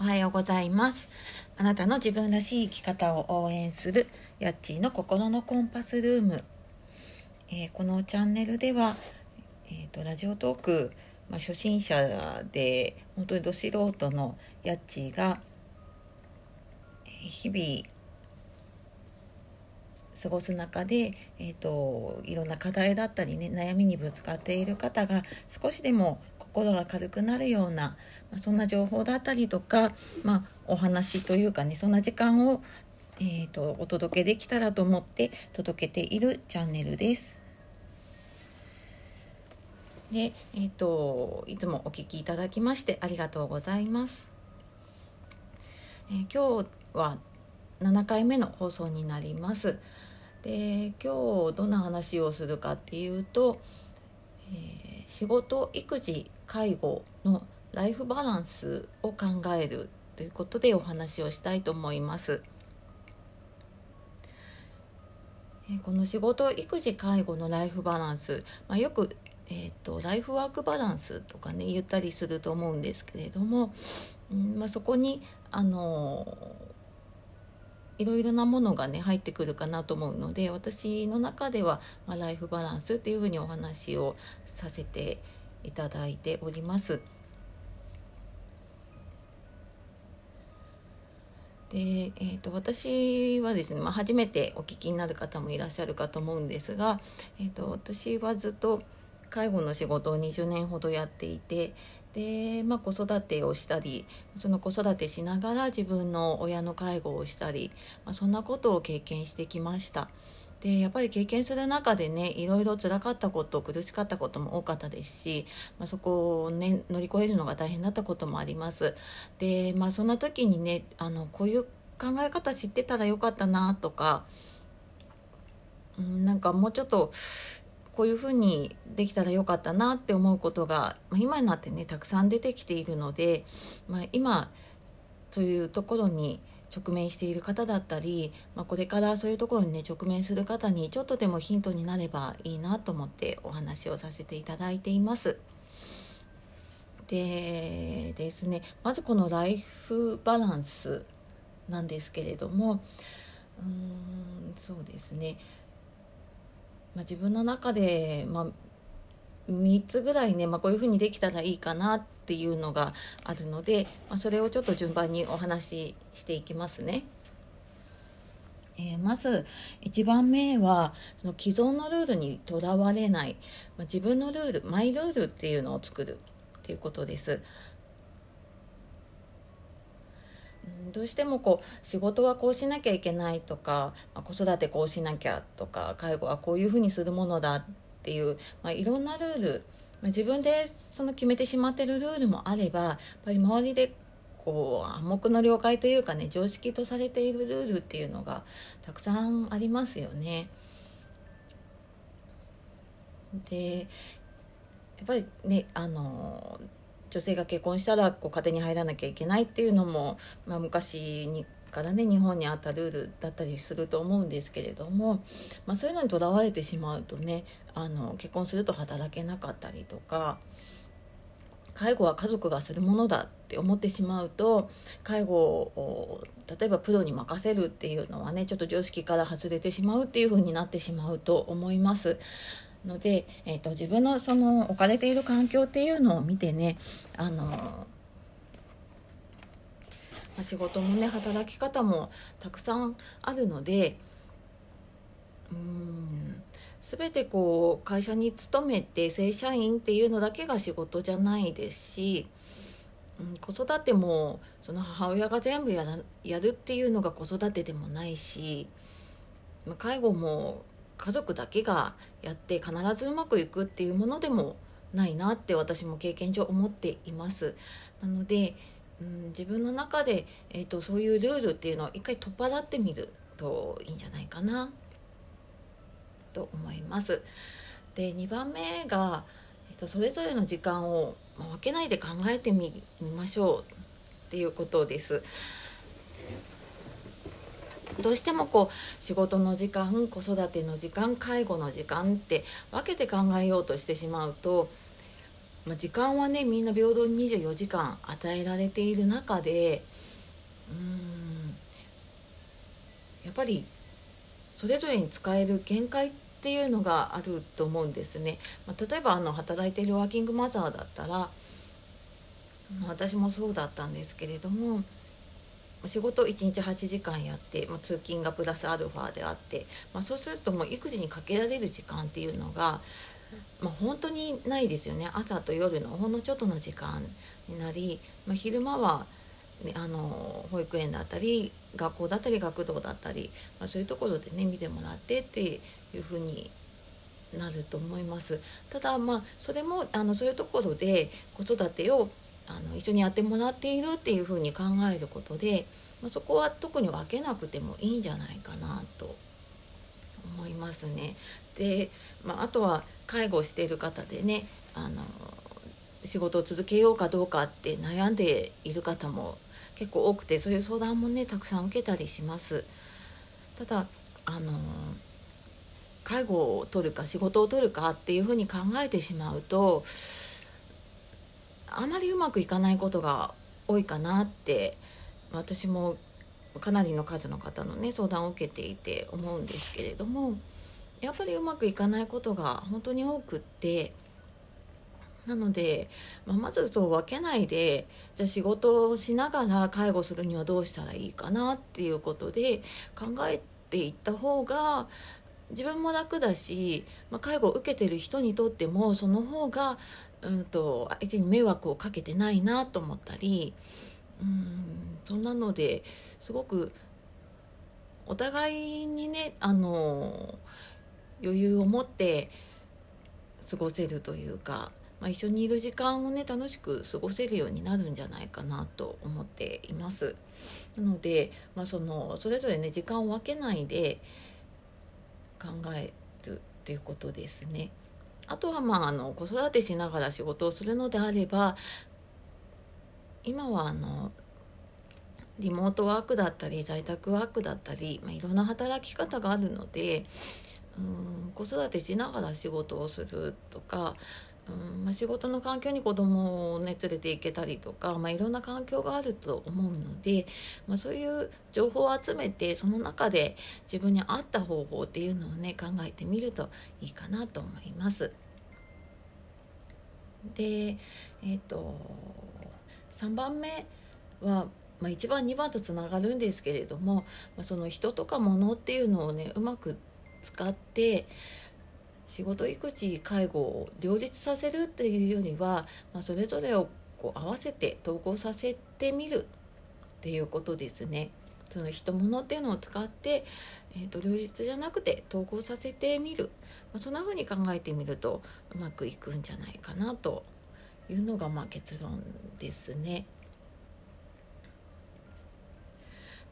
おはようございます。あなたの自分らしい生き方を応援するヤッチーの心のコンパスルーム、えー、このチャンネルでは、えーと、ラジオトーク、まあ、初心者で本当にど素人のヤッチーが日々過ごす中で、えーと、いろんな課題だったりね悩みにぶつかっている方が少しでも心が軽くなるような、まあ、そんな情報だったりとか、まあ、お話というかねそんな時間を、えーと、お届けできたらと思って届けているチャンネルです。で、えーと、いつもお聴きいただきましてありがとうございます。えー、今日は7回目の放送になります。で今日どんな話をするかっていうと、えー、仕事育児介護のライフバランスを考えるということでお話をしたいと思います。この仕事育児介護のライフバランス、まあ、よく、えーと、ライフワークバランスとかね言ったりすると思うんですけれども、まあ、そこにあのいろいろなものがね入ってくるかなと思うので私の中では、まあ、ライフバランスっていうふうにお話をさせていただいております。で、えーと、私はですね、まあ、初めてお聞きになる方もいらっしゃるかと思うんですが、えーと私はずっと介護の仕事を20年ほどやっていてで、まあ、子育てをしたりその子育てしながら自分の親の介護をしたり、まあ、そんなことを経験してきました。でやっぱり経験する中でねいろいろ辛かったこと苦しかったことも多かったですし、まあ、そこをね乗り越えるのが大変だったこともあります。でまあそんな時にねあのこういう考え方知ってたらよかったなとか、うん、なんかもうちょっとこういうふうにできたらよかったなって思うことが今になってねたくさん出てきているので、まあ、今そういうところに直面している方だったり、まあ、これからそういうところにね直面する方にちょっとでもヒントになればいいなと思ってお話をさせていただいています。でですねまずこのライフバランスなんですけれどもうーんそうですねまあ、自分の中で、まあ、3つぐらいね、まあ、こういうふうにできたらいいかなってていうのがあるので、まあ、それをちょっと順番にお話ししていきますね。えー、まず1番目はその既存のルールにとらわれない、まあ、自分のルールマイルールっていうのを作るっていうことです。どうしてもこう仕事はこうしなきゃいけないとか、まあ、子育てこうしなきゃとか介護はこういうふうにするものだっていう、まあ、いろんなルール、ま、自分でその決めてしまってるルールもあればやっぱり周りでこう暗黙の了解というかね常識とされているルールっていうのがたくさんありますよね。でやっぱりねあの女性が結婚したらこう家庭に入らなきゃいけないっていうのも、まあ、昔にからね日本にあったルールだったりすると思うんですけれども、まあ、そういうのにとらわれてしまうとねあの結婚すると働けなかったりとか介護は家族がするものだって思ってしまうと介護を例えばプロに任せるっていうのはねちょっと常識から外れてしまうっていう風になってしまうと思います。ので、えーと、自分のその置かれている環境っていうのを見てねあの、ま、仕事もね働き方もたくさんあるのでうん全てこう会社に勤めて正社員っていうのだけが仕事じゃないですし、うん、子育てもその母親が全部やらやるっていうのが子育てでもないし介護も家族だけがやって必ずうまくいくっていうものでもないなって私も経験上思っています。なので、うん、自分の中で、えーと、そういうルールっていうのを一回取っ払ってみるといいんじゃないかなと思います。で2番目が、えーと、それぞれの時間を分けないで考えてみましょうっていうことです。どうしてもこう仕事の時間子育ての時間介護の時間って分けて考えようとしてしまうとまあ、時間はねみんな平等に24時間与えられている中でうんやっぱりそれぞれに使える限界っていうのがあると思うんですね。まあ、例えばあの働いているワーキングマザーだったら、まあ、私もそうだったんですけれども仕事1日8時間やって、まあ、通勤がプラスアルファであって、まあ、そうするともう育児にかけられる時間っていうのが、まあ、本当にないですよね。朝と夜のほんのちょっとの時間になり、まあ、昼間は、ね、あの保育園だったり学校だったり学童だったり、まあ、そういうところでね見てもらってっていうふうになると思います。ただまあそれもあのそういうところで子育てをあの一緒にやってもらっているっていうふうに考えることで、まあ、そこは特に分けなくてもいいんじゃないかなと思いますね。で、まあ、あとは介護している方でねあの仕事を続けようかどうかって悩んでいる方も結構多くてそういう相談もねたくさん受けたりします。ただあの介護を取るか仕事を取るかっていうふうに考えてしまうとあまりうまくいかないことが多いかなって私もかなりの数の方のね相談を受けていて思うんですけれどもやっぱりうまくいかないことが本当に多くってなので、まあ、まずそう分けないでじゃあ仕事をしながら介護するにはどうしたらいいかなっていうことで考えていった方が自分も楽だし、まあ、介護を受けてる人にとってもその方がうんと相手に迷惑をかけてないなと思ったりうんそんなのですごくお互いにねあの余裕を持って過ごせるというか、まあ、一緒にいる時間をね楽しく過ごせるようになるんじゃないかなと思っています。なので、まあ、そのそれぞれね時間を分けないで考えるっていうことですね。あとはまああの子育てしながら仕事をするのであれば今はあのリモートワークだったり在宅ワークだったり、まあ、いろんな働き方があるのでうん子育てしながら仕事をするとかうんまあ、仕事の環境に子供をね連れて行けたりとか、まあ、いろんな環境があると思うので、まあ、そういう情報を集めてその中で自分に合った方法っていうのをね考えてみるといいかなと思います。でえっ、ー、と3番目は、まあ、1番2番とつながるんですけれども、まあ、その人とか物っていうのをねうまく使って仕事育児介護を両立させるっていうよりは、まあ、それぞれをこう合わせて統合させてみるっていうことですね。その人物っていうのを使って、えーと、両立じゃなくて統合させてみる、まあ、そんな風に考えてみるとうまくいくんじゃないかなというのがまあ結論ですね。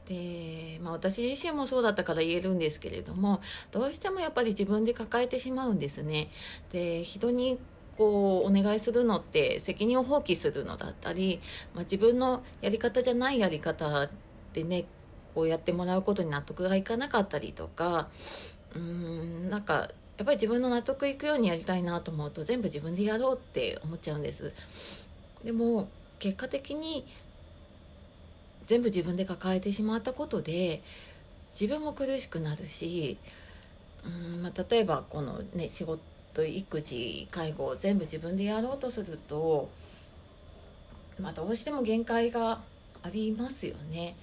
で、まあ、私自身もそうだったから言えるんですけれどもどうしてもやっぱり自分で抱えてしまうんですね。で人にこうお願いするのって責任を放棄するのだったり、まあ、自分のやり方じゃないやり方でねこうやってもらうことに納得がいかなかったりとかうーんなんかやっぱり自分の納得いくようにやりたいなと思うと全部自分でやろうって思っちゃうんです。でも結果的に全部自分で抱えてしまったことで自分も苦しくなるしうん、まあ、例えばこのね仕事育児介護を全部自分でやろうとすると、まあ、どうしても限界がありますよね。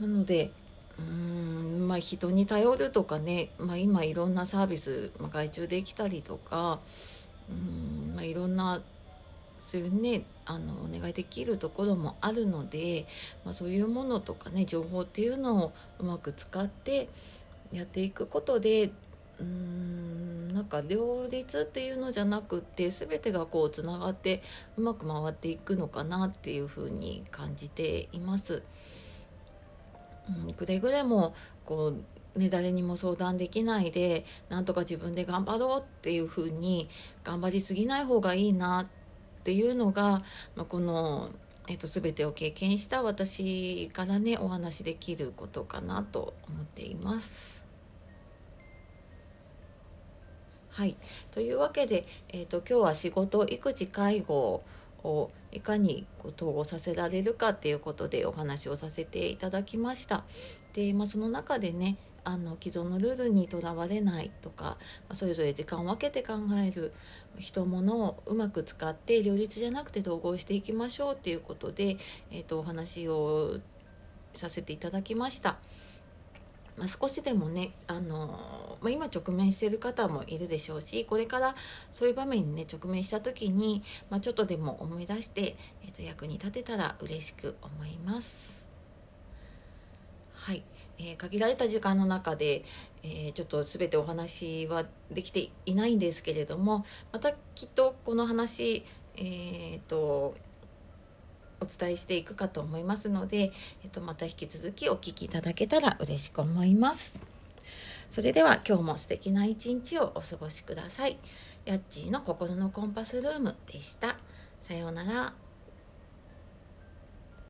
なのでうんまあ人に頼るとかね、まあ、今いろんなサービス、まあ、外注できたりとかうん、まあ、いろんなそういうねあのお願いできるところもあるので、まあ、そういうものとかね情報っていうのをうまく使ってやっていくことでうーんなんか両立っていうのじゃなくって全てがこうつながってうまく回っていくのかなっていうふうに感じています。うん、くれぐれもこうね、誰にも相談できないでなんとか自分で頑張ろうっていうふうに頑張りすぎない方がいいなってっていうのが、まあ、この、えっと、全てを経験した私からねお話しできることかなと思っています。はいというわけで、えーと、今日は仕事育児介護をいかにこう統合させられるかっていうことでお話をさせていただきました。で、まあ、その中でねあの既存のルールにとらわれないとかそれぞれ時間を分けて考える人物をうまく使って両立じゃなくて統合していきましょうっていうことで、えーと、お話をさせていただきました。まあ、少しでもね、あのまあ、今直面している方もいるでしょうしこれからそういう場面にね直面した時に、まあ、ちょっとでも思い出して、えー、と役に立てたら嬉しく思います。はいえー、限られた時間の中で、えー、ちょっと全てお話はできていないんですけれどもまたきっとこの話、えーと、お伝えしていくかと思いますので、えーと、また引き続きお聞きいただけたら嬉しく思います。それでは今日も素敵な一日をお過ごしください。やっちーの心のコンパスルームでした。さようなら。